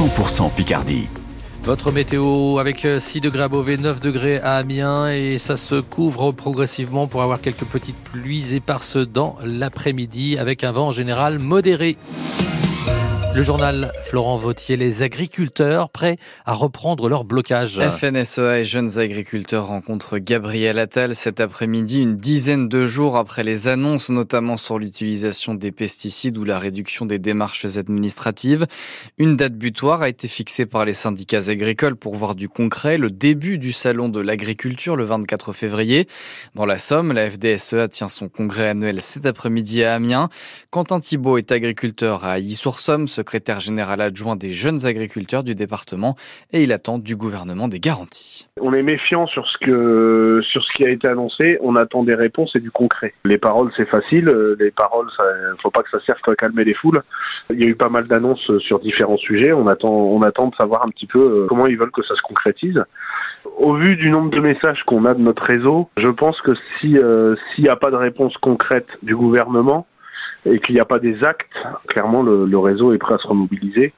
100% Picardie. Votre météo avec 6 degrés à Beauvais, 9 degrés à Amiens et ça se couvre progressivement pour avoir quelques petites pluies éparses dans l'après-midi avec un vent en général modéré. Le journal Florent Vautier, les agriculteurs prêts à reprendre leur blocage. FNSEA et jeunes agriculteurs rencontrent Gabriel Attal cet après-midi, une dizaine de jours après les annonces, notamment sur l'utilisation des pesticides ou la réduction des démarches administratives. Une date butoir a été fixée par les syndicats agricoles pour voir du concret, le début du salon de l'agriculture le 24 février. Dans la Somme, la FDSEA tient son congrès annuel cet après-midi à Amiens. Quentin Thibault est agriculteur à Illy-sur-Somme, secrétaire général adjoint des jeunes agriculteurs du département et il attend du gouvernement des garanties. On est méfiant sur ce que sur ce qui a été annoncé, on attend des réponses et du concret. Les paroles c'est facile, les paroles ça faut pas que ça serve à calmer les foules. Il y a eu pas mal d'annonces sur différents sujets, on attend on attend de savoir un petit peu euh, comment ils veulent que ça se concrétise. Au vu du nombre de messages qu'on a de notre réseau, je pense que si euh, s'il n'y a pas de réponse concrète du gouvernement, et qu'il n'y a pas des actes, clairement le, réseau est prêt à se remobiliser.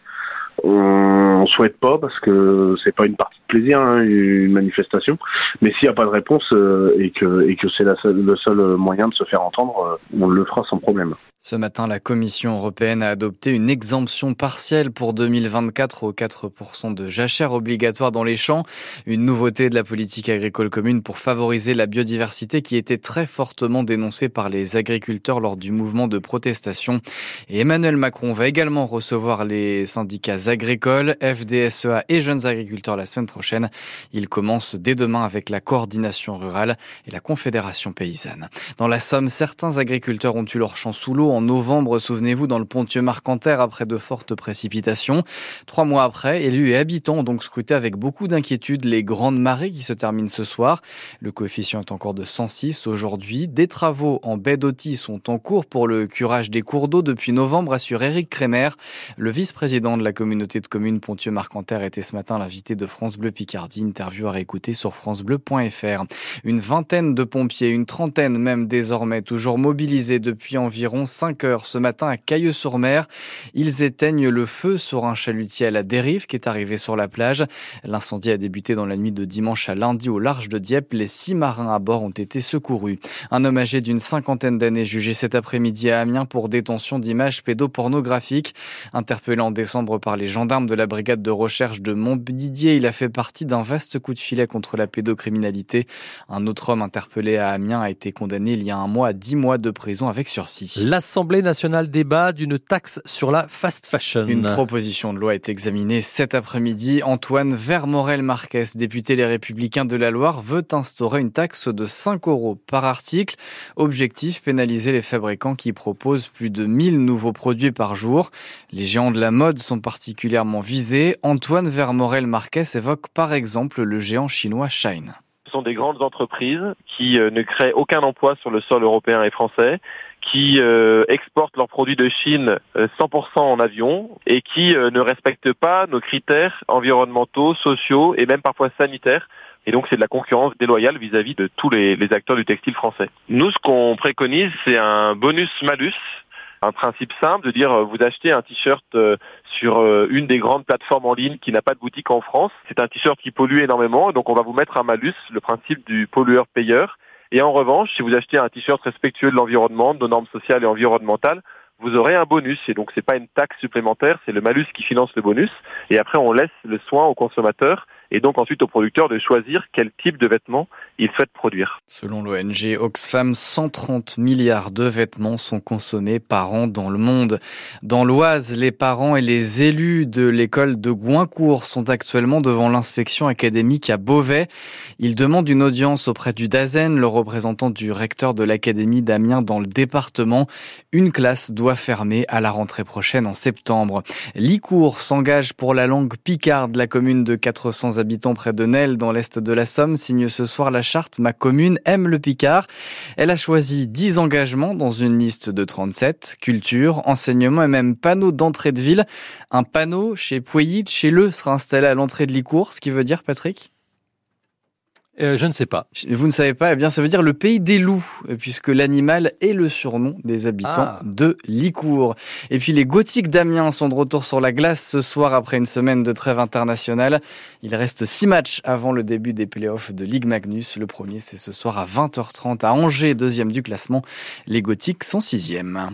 On, souhaite pas parce que c'est pas une partie de plaisir, hein, une manifestation. Mais s'il n'y a pas de réponse euh, et que et que c'est le seul moyen de se faire entendre, euh, on le fera sans problème. Ce matin, la Commission européenne a adopté une exemption partielle pour 2024 aux 4% de jachère obligatoire dans les champs, une nouveauté de la politique agricole commune pour favoriser la biodiversité qui était très fortement dénoncée par les agriculteurs lors du mouvement de protestation. Et Emmanuel Macron va également recevoir les syndicats agricoles, FDSEA et jeunes agriculteurs la semaine prochaine. Il commence dès demain avec la coordination rurale et la confédération paysanne. Dans la Somme, certains agriculteurs ont eu leur champ sous l'eau en novembre, souvenez-vous, dans le Pontieux Marcanterre après de fortes précipitations. Trois mois après, élus et habitants ont donc scruté avec beaucoup d'inquiétude les grandes marées qui se terminent ce soir. Le coefficient est encore de 106 aujourd'hui. Des travaux en baie d'Oti sont en cours pour le curage des cours d'eau depuis novembre, assure Eric Kremer. Le vice-président de la communauté de communes Pontieux-Marcanterre était ce matin l'invité de France Bleu Picardie. Interview à réécouter sur francebleu.fr. Une vingtaine de pompiers, une trentaine même désormais, toujours mobilisés depuis environ 5 heures ce matin à Cailleux-sur-Mer. Ils éteignent le feu sur un chalutier à la dérive qui est arrivé sur la plage. L'incendie a débuté dans la nuit de dimanche à lundi au large de Dieppe. Les six marins à bord ont été secourus. Un homme âgé d'une cinquantaine d'années jugé cet après-midi à Amiens pour détention d'images pédopornographiques. Interpellé en décembre par les gendarmes de la brigade de recherche de Montdidier, il a fait partie d'un vaste coup de filet contre la pédocriminalité. Un autre homme interpellé à Amiens a été condamné il y a un mois à 10 mois de prison avec sursis. L'Assemblée nationale débat d'une taxe sur la fast fashion. Une proposition de loi est examinée cet après-midi. Antoine Vermorel-Marquez, député Les Républicains de la Loire, veut instaurer une taxe de 5 euros par article. Objectif, pénaliser les fabricants qui proposent plus de 1000 nouveaux produits par jour. Les géants de la mode sont particulièrement visés. Antoine Vermorel-Marquez évoque par exemple le géant chinois Shine. Ce sont des grandes entreprises qui euh, ne créent aucun emploi sur le sol européen et français qui euh, exportent leurs produits de Chine 100% euh, en avion et qui ne respectent pas nos critères environnementaux, sociaux et même parfois sanitaires. Et donc c'est de la concurrence déloyale vis-à-vis de tous les, acteurs du textile français. Nous, ce qu'on préconise, c'est un bonus-malus. Un principe simple de dire vous achetez un t-shirt sur une des grandes plateformes en ligne qui n'a pas de boutique en France. C'est un t-shirt qui pollue énormément, donc on va vous mettre un malus, le principe du pollueur-payeur. Et en revanche, si vous achetez un t-shirt respectueux de l'environnement, de nos normes sociales et environnementales, vous aurez un bonus. Et donc, c'est pas une taxe supplémentaire, c'est le malus qui finance le bonus. Et après, on laisse le soin aux consommateurs et donc ensuite au producteur de choisir quel type de vêtements il souhaite produire. Selon l'ONG Oxfam, 130 milliards de vêtements sont consommés par an dans le monde. Dans l'Oise, les parents et les élus de l'école de Goincourt sont actuellement devant l'inspection académique à Beauvais. Ils demandent une audience auprès du DAZEN, le représentant du recteur de l'académie d'Amiens dans le département. Une classe doit fermer à la rentrée prochaine en septembre. Licourt s'engage pour la langue picarde. La commune de 400 habitants près de Nesle, dans l'est de la Somme, signe ce soir la charte Ma commune aime le Picard. Elle a choisi 10 engagements dans une liste de 37. Culture, enseignement et même panneau d'entrée de ville. Un panneau chez Pouilly, chez Le, sera installé à l'entrée de Licourt, ce qui veut dire, Patrick? Euh, Je ne sais pas. Vous ne savez pas Eh bien, ça veut dire le pays des loups, puisque l'animal est le surnom des habitants ah. de Licourt. Et puis, les Gothiques d'Amiens sont de retour sur la glace ce soir après une semaine de trêve internationale. Il reste six matchs avant le début des playoffs de Ligue Magnus. Le premier, c'est ce soir à 20h30 à Angers, deuxième du classement. Les Gothiques sont sixième.